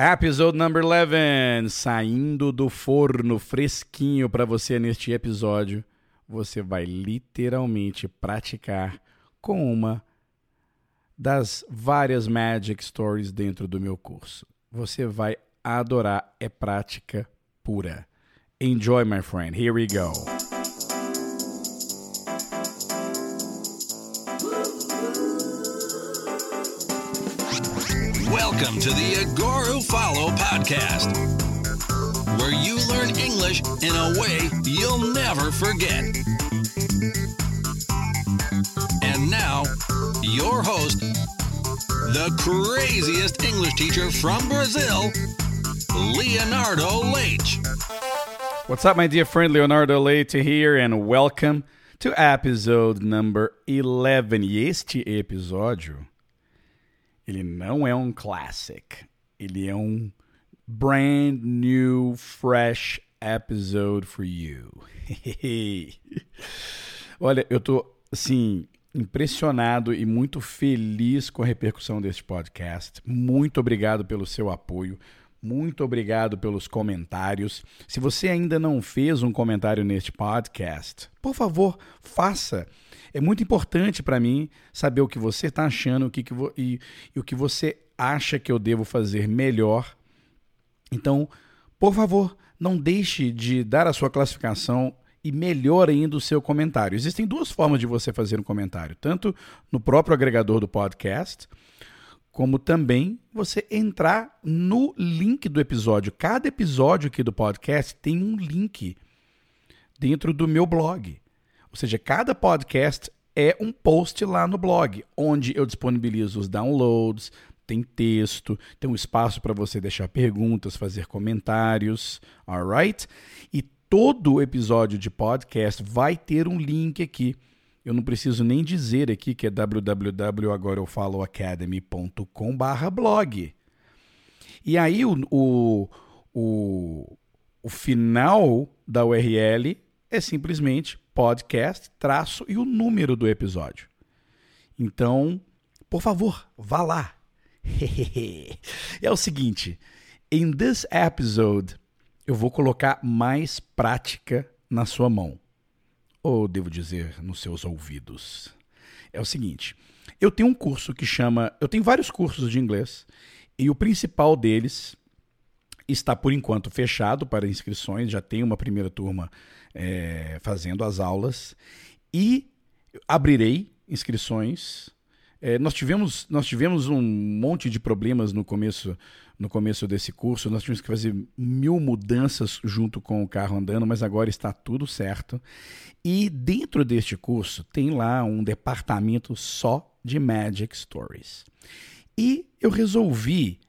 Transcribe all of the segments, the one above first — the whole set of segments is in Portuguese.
Episode number 11, saindo do forno fresquinho para você neste episódio. Você vai literalmente praticar com uma das várias Magic Stories dentro do meu curso. Você vai adorar, é prática pura. Enjoy, my friend. Here we go. Welcome to the Agoro Follow podcast, where you learn English in a way you'll never forget. And now, your host, the craziest English teacher from Brazil, Leonardo Leite. What's up, my dear friend Leonardo Leite here, and welcome to episode number 11. E este episódio, ele não é um classic, ele é um brand new, fresh episode for you. Olha, eu tô, assim, impressionado e muito feliz com a repercussão deste podcast. Muito obrigado pelo seu apoio. Muito obrigado pelos comentários. Se você ainda não fez um comentário neste podcast, por favor, faça. É muito importante para mim saber o que você está achando o que que e, e o que você acha que eu devo fazer melhor. Então, por favor, não deixe de dar a sua classificação e melhor ainda o seu comentário. Existem duas formas de você fazer um comentário, tanto no próprio agregador do podcast, como também você entrar no link do episódio. Cada episódio aqui do podcast tem um link dentro do meu blog. Ou seja, cada podcast é um post lá no blog, onde eu disponibilizo os downloads, tem texto, tem um espaço para você deixar perguntas, fazer comentários, alright? E todo episódio de podcast vai ter um link aqui eu não preciso nem dizer aqui que é www.agoraeufaloacademy.com blog. E aí o, o, o, o final da URL é simplesmente podcast, traço e o número do episódio. Então, por favor, vá lá. é o seguinte, em this episode eu vou colocar mais prática na sua mão ou devo dizer, nos seus ouvidos. É o seguinte: eu tenho um curso que chama. Eu tenho vários cursos de inglês e o principal deles está por enquanto fechado para inscrições. Já tem uma primeira turma é, fazendo as aulas e abrirei inscrições. É, nós, tivemos, nós tivemos um monte de problemas no começo no começo desse curso. Nós tivemos que fazer mil mudanças junto com o carro andando, mas agora está tudo certo. E dentro deste curso tem lá um departamento só de Magic Stories. E eu resolvi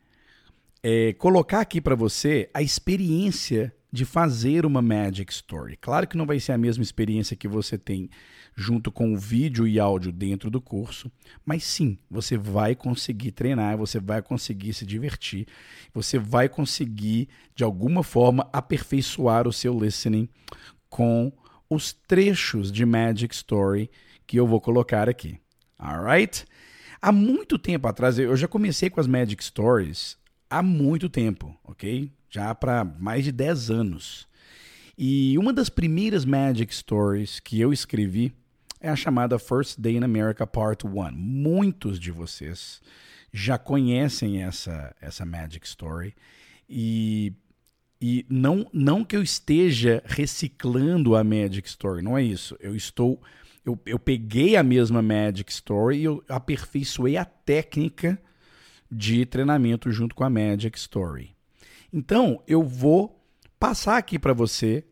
é, colocar aqui para você a experiência de fazer uma Magic Story. Claro que não vai ser a mesma experiência que você tem junto com o vídeo e áudio dentro do curso, mas sim, você vai conseguir treinar, você vai conseguir se divertir, você vai conseguir de alguma forma aperfeiçoar o seu listening com os trechos de Magic Story que eu vou colocar aqui. Alright? Há muito tempo atrás, eu já comecei com as Magic Stories há muito tempo, ok? Já para mais de 10 anos. E uma das primeiras Magic Stories que eu escrevi é a chamada First Day in America Part 1. Muitos de vocês já conhecem essa, essa Magic Story e, e não, não que eu esteja reciclando a Magic Story, não é isso. Eu estou eu, eu peguei a mesma Magic Story e eu aperfeiçoei a técnica de treinamento junto com a Magic Story. Então, eu vou passar aqui para você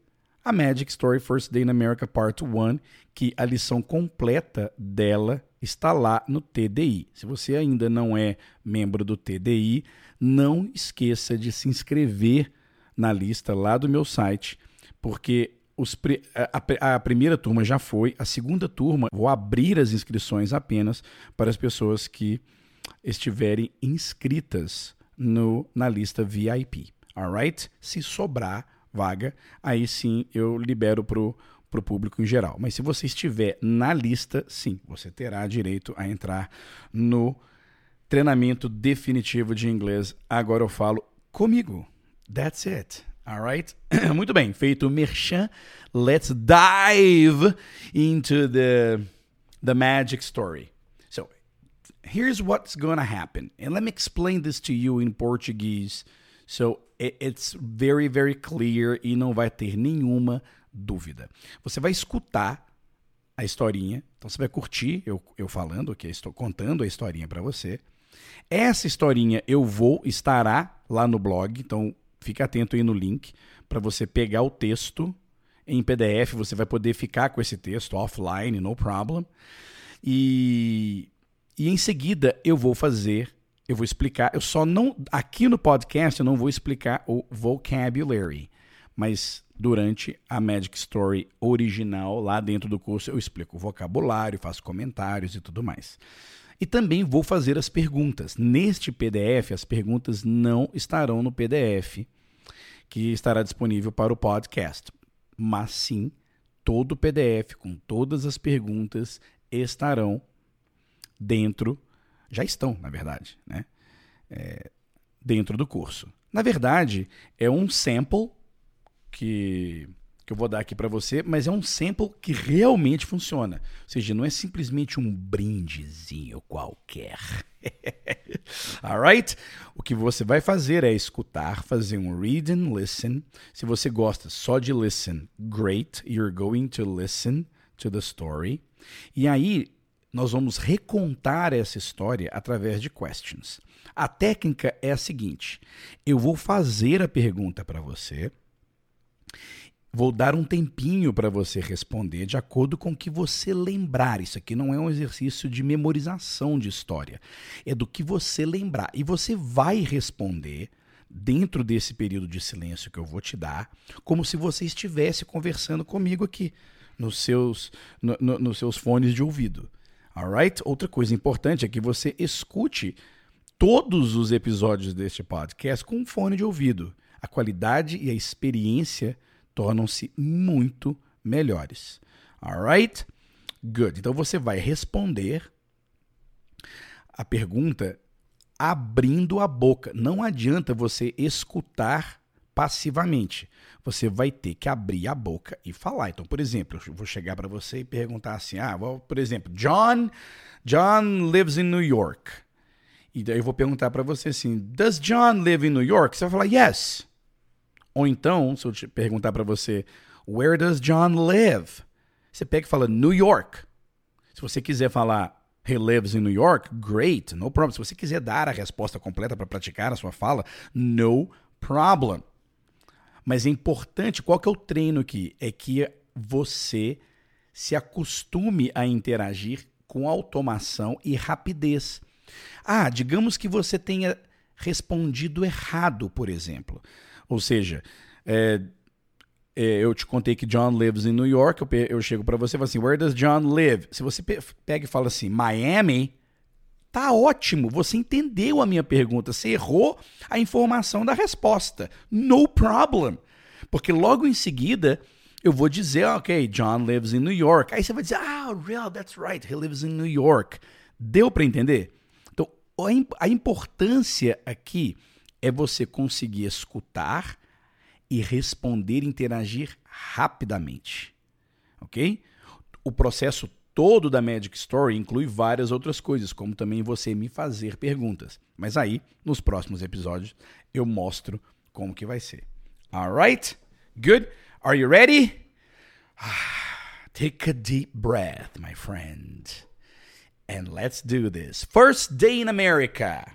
a Magic Story First Day in America Part 1, que a lição completa dela está lá no TDI. Se você ainda não é membro do TDI, não esqueça de se inscrever na lista lá do meu site, porque os, a, a, primeira turma já foi, a segunda turma vou abrir as inscrições apenas para as pessoas que estiverem inscritas no, na lista VIP. Alright? Se sobrar vaga, aí sim eu libero para o público em geral. Mas se você estiver na lista, sim, você terá direito a entrar no treinamento definitivo de inglês. Agora eu falo comigo. That's it. Alright? Muito bem, feito o merchan, let's dive into the, the magic story. Here's what's going to happen. And let me explain this to you in Portuguese. So, it's very, very clear e não vai ter nenhuma dúvida. Você vai escutar a historinha, então você vai curtir eu, eu falando, que estou contando a historinha para você. Essa historinha eu vou, estará lá no blog, então fique atento aí no link para você pegar o texto em PDF, você vai poder ficar com esse texto offline, no problem. E, e em seguida eu vou fazer, eu vou explicar, eu só não, aqui no podcast eu não vou explicar o vocabulary, mas durante a Magic Story original, lá dentro do curso, eu explico o vocabulário, faço comentários e tudo mais. E também vou fazer as perguntas. Neste PDF, as perguntas não estarão no PDF que estará disponível para o podcast, mas sim todo o PDF com todas as perguntas estarão dentro, já estão, na verdade, né? É, dentro do curso. Na verdade, é um sample que, que eu vou dar aqui para você, mas é um sample que realmente funciona. Ou seja, não é simplesmente um brindezinho qualquer. Alright? O que você vai fazer é escutar, fazer um read and listen. Se você gosta só de listen, great, you're going to listen to the story. E aí, nós vamos recontar essa história através de questions. A técnica é a seguinte: eu vou fazer a pergunta para você Vou dar um tempinho para você responder de acordo com o que você lembrar. Isso aqui não é um exercício de memorização de história, é do que você lembrar. E você vai responder dentro desse período de silêncio que eu vou te dar, como se você estivesse conversando comigo aqui nos seus, no, no, nos seus fones de ouvido. Alright? Outra coisa importante é que você escute todos os episódios deste podcast com fone de ouvido. A qualidade e a experiência tornam-se muito melhores. Alright? Good. Então você vai responder a pergunta abrindo a boca. Não adianta você escutar passivamente. Você vai ter que abrir a boca e falar. Então, por exemplo, eu vou chegar para você e perguntar assim: ah, por exemplo, John, John lives in New York. E daí eu vou perguntar para você assim: Does John live in New York? Você vai falar yes. Ou então, se eu te perguntar para você, Where does John live? Você pega e fala New York. Se você quiser falar He lives in New York, great, no problem. Se você quiser dar a resposta completa para praticar a sua fala, no problem. Mas é importante, qual que é o treino aqui? É que você se acostume a interagir com automação e rapidez. Ah, digamos que você tenha respondido errado, por exemplo. Ou seja, é, é, eu te contei que John lives in New York, eu, eu chego para você e falo assim, where does John live? Se você pega e fala assim, Miami, tá ótimo, você entendeu a minha pergunta, você errou a informação da resposta. No problem. Porque logo em seguida eu vou dizer, ok, John lives in New York. Aí você vai dizer, ah, real, that's right, he lives in New York. Deu para entender? Então, a importância aqui é você conseguir escutar e responder, interagir rapidamente. Ok? O processo todo da Magic Story inclui várias outras coisas, como também você me fazer perguntas. Mas aí, nos próximos episódios, eu mostro como que vai ser. Alright? Good? Are you ready? Take a deep breath, my friend. And let's do this. First day in America.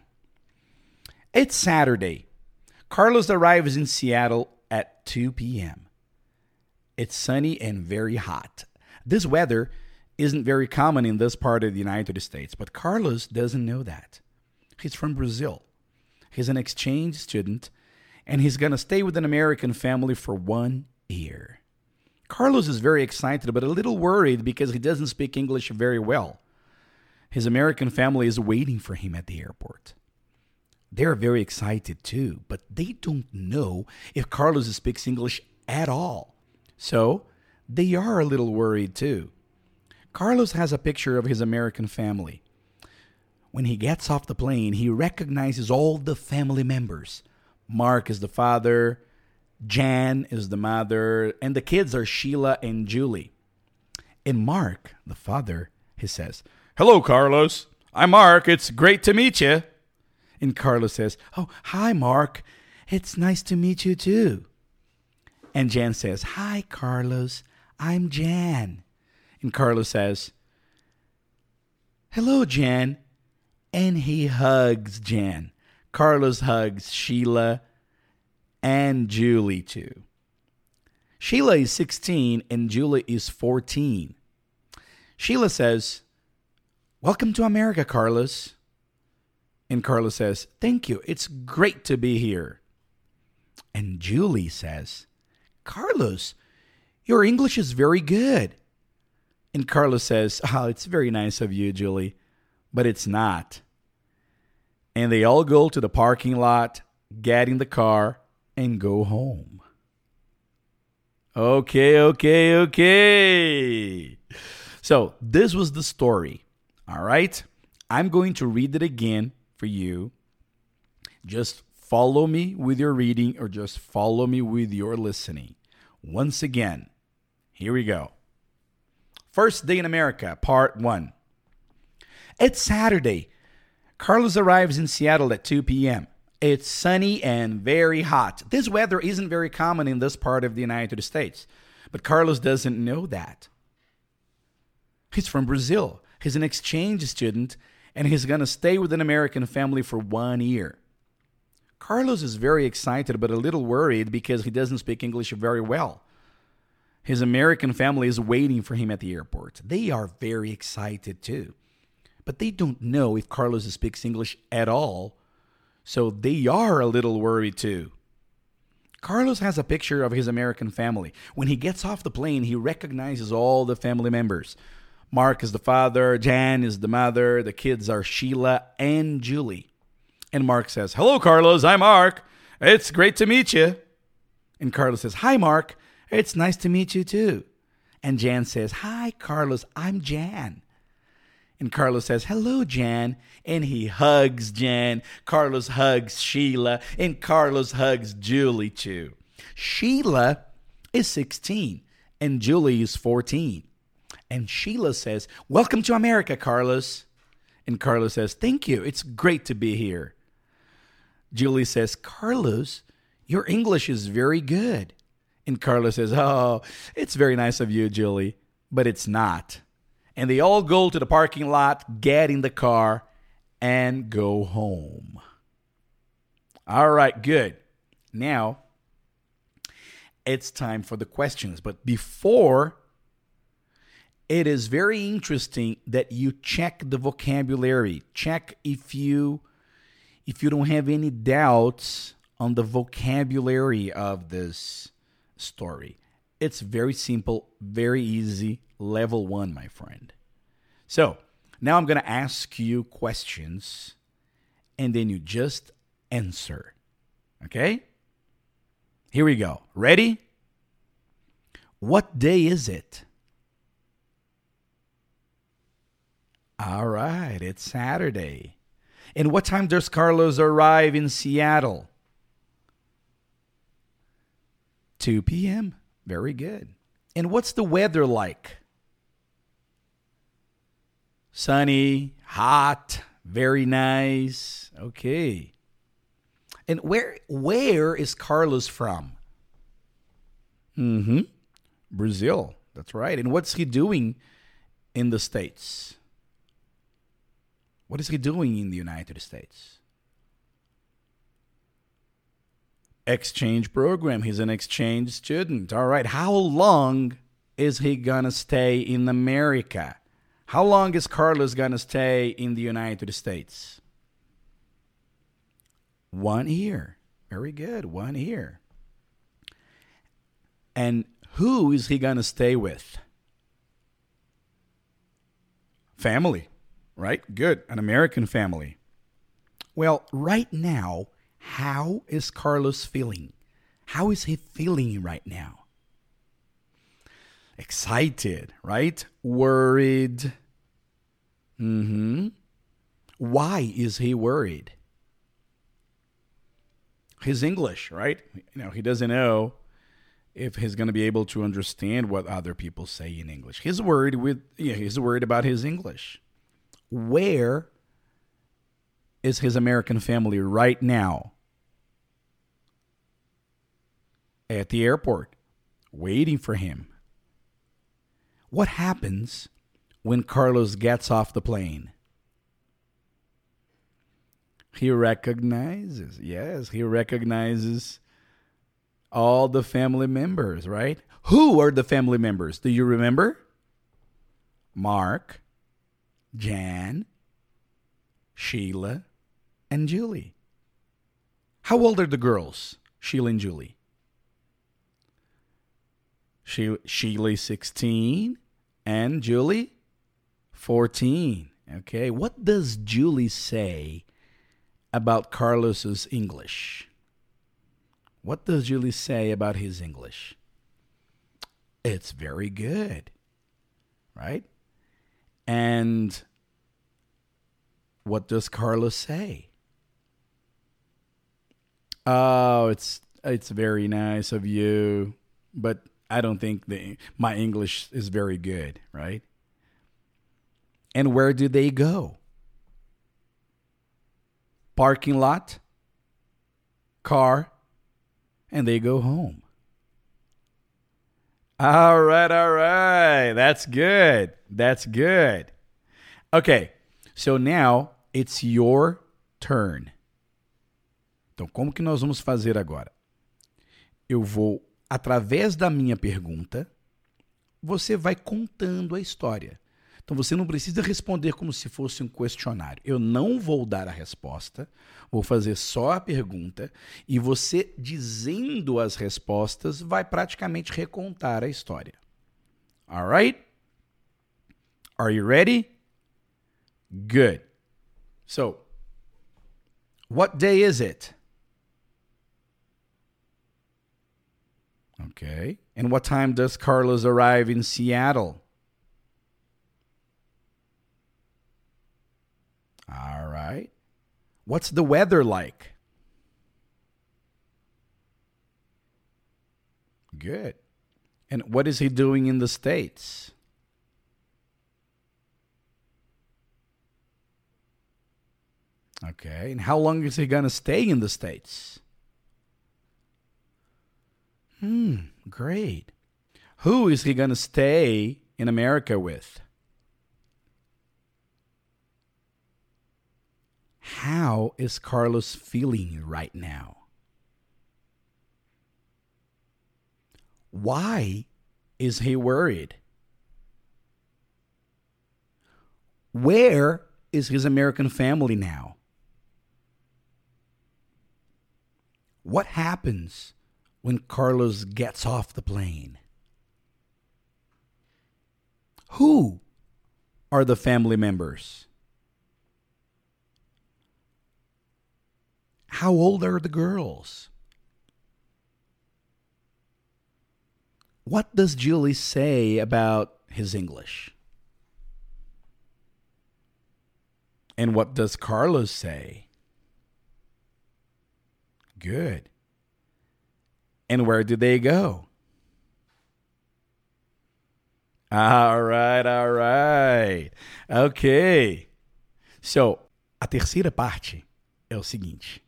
It's Saturday. Carlos arrives in Seattle at 2 p.m. It's sunny and very hot. This weather isn't very common in this part of the United States, but Carlos doesn't know that. He's from Brazil. He's an exchange student, and he's going to stay with an American family for one year. Carlos is very excited, but a little worried because he doesn't speak English very well. His American family is waiting for him at the airport. They're very excited too, but they don't know if Carlos speaks English at all. So they are a little worried too. Carlos has a picture of his American family. When he gets off the plane, he recognizes all the family members Mark is the father, Jan is the mother, and the kids are Sheila and Julie. And Mark, the father, he says, Hello, Carlos. I'm Mark. It's great to meet you. And Carlos says, Oh, hi, Mark. It's nice to meet you too. And Jan says, Hi, Carlos. I'm Jan. And Carlos says, Hello, Jan. And he hugs Jan. Carlos hugs Sheila and Julie too. Sheila is 16 and Julie is 14. Sheila says, Welcome to America, Carlos. And Carlos says, Thank you. It's great to be here. And Julie says, Carlos, your English is very good. And Carlos says, Oh, it's very nice of you, Julie, but it's not. And they all go to the parking lot, get in the car, and go home. Okay, okay, okay. So, this was the story. All right. I'm going to read it again for you. Just follow me with your reading or just follow me with your listening. Once again, here we go. First Day in America, Part 1. It's Saturday. Carlos arrives in Seattle at 2 p.m. It's sunny and very hot. This weather isn't very common in this part of the United States, but Carlos doesn't know that. He's from Brazil. He's an exchange student and he's going to stay with an American family for one year. Carlos is very excited but a little worried because he doesn't speak English very well. His American family is waiting for him at the airport. They are very excited too. But they don't know if Carlos speaks English at all so they are a little worried too. Carlos has a picture of his American family. When he gets off the plane, he recognizes all the family members. Mark is the father, Jan is the mother, the kids are Sheila and Julie. And Mark says, Hello, Carlos, I'm Mark. It's great to meet you. And Carlos says, Hi, Mark. It's nice to meet you too. And Jan says, Hi, Carlos, I'm Jan. And Carlos says, Hello, Jan. And he hugs Jan. Carlos hugs Sheila. And Carlos hugs Julie too. Sheila is 16 and Julie is 14. And Sheila says, Welcome to America, Carlos. And Carlos says, Thank you. It's great to be here. Julie says, Carlos, your English is very good. And Carlos says, Oh, it's very nice of you, Julie, but it's not and they all go to the parking lot, get in the car, and go home. All right, good. Now it's time for the questions. But before, it is very interesting that you check the vocabulary. Check if you if you don't have any doubts on the vocabulary of this story. It's very simple, very easy, level one, my friend. So now I'm going to ask you questions and then you just answer. Okay? Here we go. Ready? What day is it? All right, it's Saturday. And what time does Carlos arrive in Seattle? 2 p.m. Very good. And what's the weather like? Sunny, hot, very nice. Okay. And where where is Carlos from? Mhm. Brazil. That's right. And what's he doing in the States? What is he doing in the United States? Exchange program. He's an exchange student. All right. How long is he going to stay in America? How long is Carlos going to stay in the United States? One year. Very good. One year. And who is he going to stay with? Family, right? Good. An American family. Well, right now, how is Carlos feeling? How is he feeling right now? Excited, right? Worried. Mm-hmm. Why is he worried? his English, right? You know, he doesn't know if he's going to be able to understand what other people say in English. He's worried with yeah, he's worried about his English. Where is his American family right now? At the airport, waiting for him. What happens when Carlos gets off the plane? He recognizes, yes, he recognizes all the family members, right? Who are the family members? Do you remember? Mark, Jan, Sheila, and Julie. How old are the girls, Sheila and Julie? She, Sheila 16 and Julie 14. Okay, what does Julie say about Carlos's English? What does Julie say about his English? It's very good. Right? And what does Carlos say? Oh, it's it's very nice of you, but I don't think the my English is very good, right? And where do they go? Parking lot, car, and they go home. All right, all right. That's good. That's good. Okay, so now it's your turn. Então, como que nós vamos fazer agora? Eu vou, através da minha pergunta, você vai contando a história. Então você não precisa responder como se fosse um questionário. Eu não vou dar a resposta, vou fazer só a pergunta e você dizendo as respostas vai praticamente recontar a história. Alright? Are you ready? Good. So, what day is it? Okay. And what time does Carlos arrive in Seattle? All right. What's the weather like? Good. And what is he doing in the States? Okay. And how long is he going to stay in the States? Hmm, great. Who is he going to stay in America with? How is Carlos feeling right now? Why is he worried? Where is his American family now? What happens when Carlos gets off the plane? Who are the family members? How old are the girls? What does Julie say about his English? And what does Carlos say? Good. And where do they go? All right, all right. Ok. So, a terceira parte é o seguinte.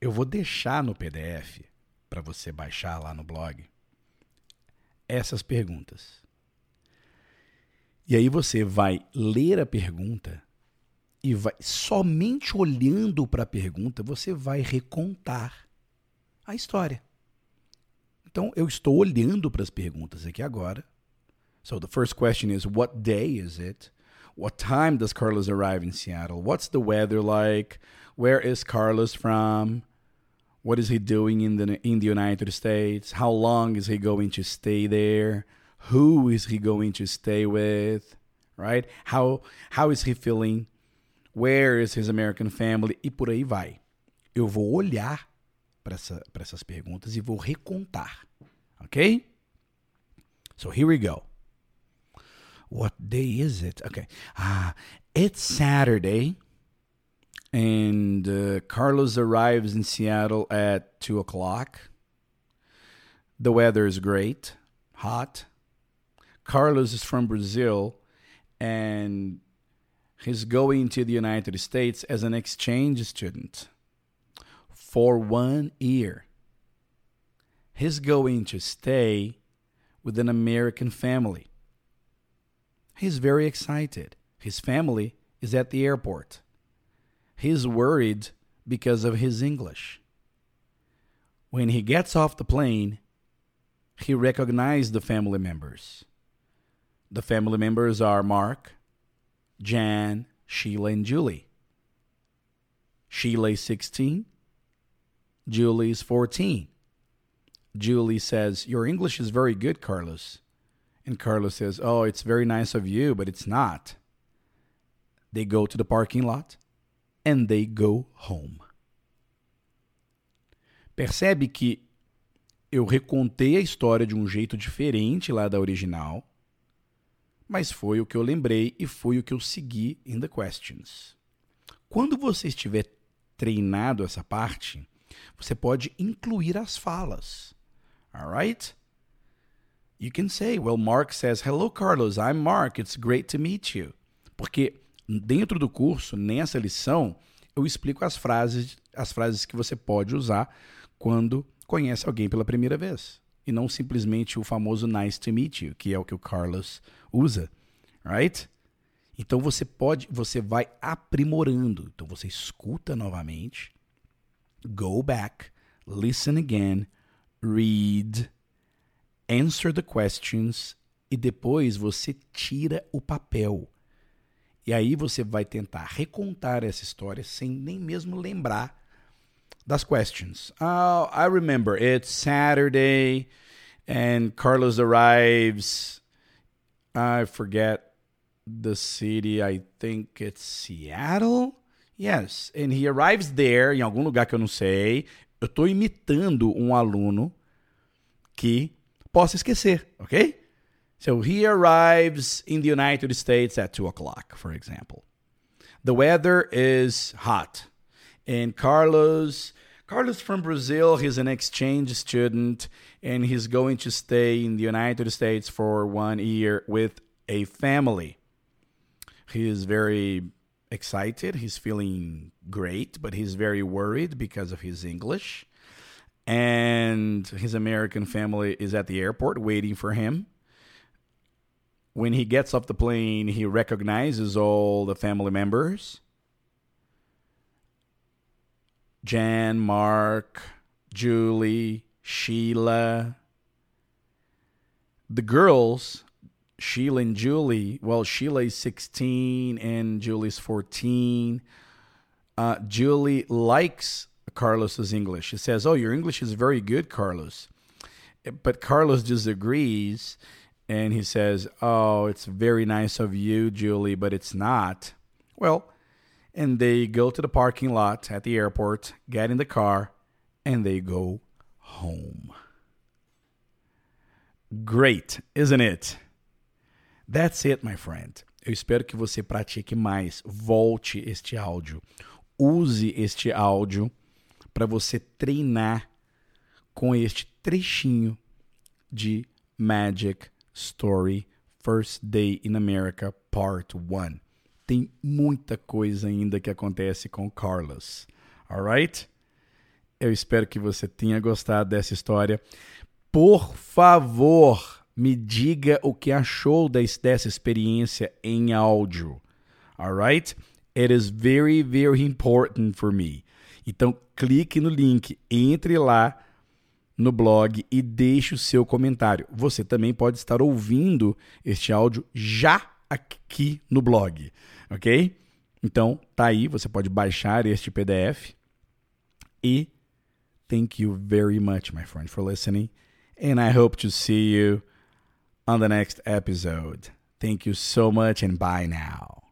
Eu vou deixar no PDF para você baixar lá no blog essas perguntas. E aí você vai ler a pergunta e vai somente olhando para a pergunta você vai recontar a história. Então eu estou olhando para as perguntas aqui agora. So the first question is what day is it? What time does Carlos arrive in Seattle? What's the weather like? Where is Carlos from? What is he doing in the in the United States? How long is he going to stay there? Who is he going to stay with? Right? How how is he feeling? Where is his American family? E por aí vai. Eu vou olhar para essa, essas perguntas e vou recontar. Ok? So here we go. What day is it? Okay. Ah, it's Saturday. And uh, Carlos arrives in Seattle at 2 o'clock. The weather is great, hot. Carlos is from Brazil and he's going to the United States as an exchange student for one year. He's going to stay with an American family. He's very excited. His family is at the airport. He's worried because of his English. When he gets off the plane, he recognizes the family members. The family members are Mark, Jan, Sheila, and Julie. Sheila is 16. Julie is 14. Julie says, Your English is very good, Carlos. And Carlos says, Oh, it's very nice of you, but it's not. They go to the parking lot and they go home. Percebe que eu recontei a história de um jeito diferente lá da original, mas foi o que eu lembrei e foi o que eu segui in the questions. Quando você estiver treinado essa parte, você pode incluir as falas. Alright? You can say, well, Mark says, hello, Carlos, I'm Mark, it's great to meet you. Porque dentro do curso, nessa lição, eu explico as frases, as frases que você pode usar quando conhece alguém pela primeira vez. E não simplesmente o famoso nice to meet you, que é o que o Carlos usa, right? Então você pode, você vai aprimorando. Então você escuta novamente, go back, listen again, read, answer the questions e depois você tira o papel. E aí você vai tentar recontar essa história sem nem mesmo lembrar das questions. Oh, I remember. It's Saturday and Carlos arrives. I forget the city. I think it's Seattle. Yes, and he arrives there em algum lugar que eu não sei. Eu estou imitando um aluno que possa esquecer, ok? So he arrives in the United States at 2 o'clock, for example. The weather is hot. And Carlos, Carlos from Brazil, he's an exchange student and he's going to stay in the United States for one year with a family. He is very excited. He's feeling great, but he's very worried because of his English. And his American family is at the airport waiting for him when he gets off the plane, he recognizes all the family members Jan, Mark, Julie, Sheila. The girls, Sheila and Julie, well, Sheila is 16 and Julie's 14. Uh, Julie likes Carlos's English. She says, Oh, your English is very good, Carlos. But Carlos disagrees and he says, Oh, it's very nice of you, Julie, but it's not. Well, and they go to the parking lot at the airport, get in the car, and they go home. Great, isn't it? That's it, my friend. Eu espero que você pratique mais. Volte este áudio. Use este áudio para você treinar com este trechinho de Magic Story First Day in America Part 1. Tem muita coisa ainda que acontece com Carlos. Alright? Eu espero que você tenha gostado dessa história. Por favor, me diga o que achou dessa experiência em áudio. Alright? It is very, very important for me. Então, clique no link, entre lá no blog e deixe o seu comentário. Você também pode estar ouvindo este áudio já aqui no blog, ok? Então, tá aí, você pode baixar este PDF. E thank you very much, my friend, for listening. And I hope to see you on the next episode. Thank you so much and bye now.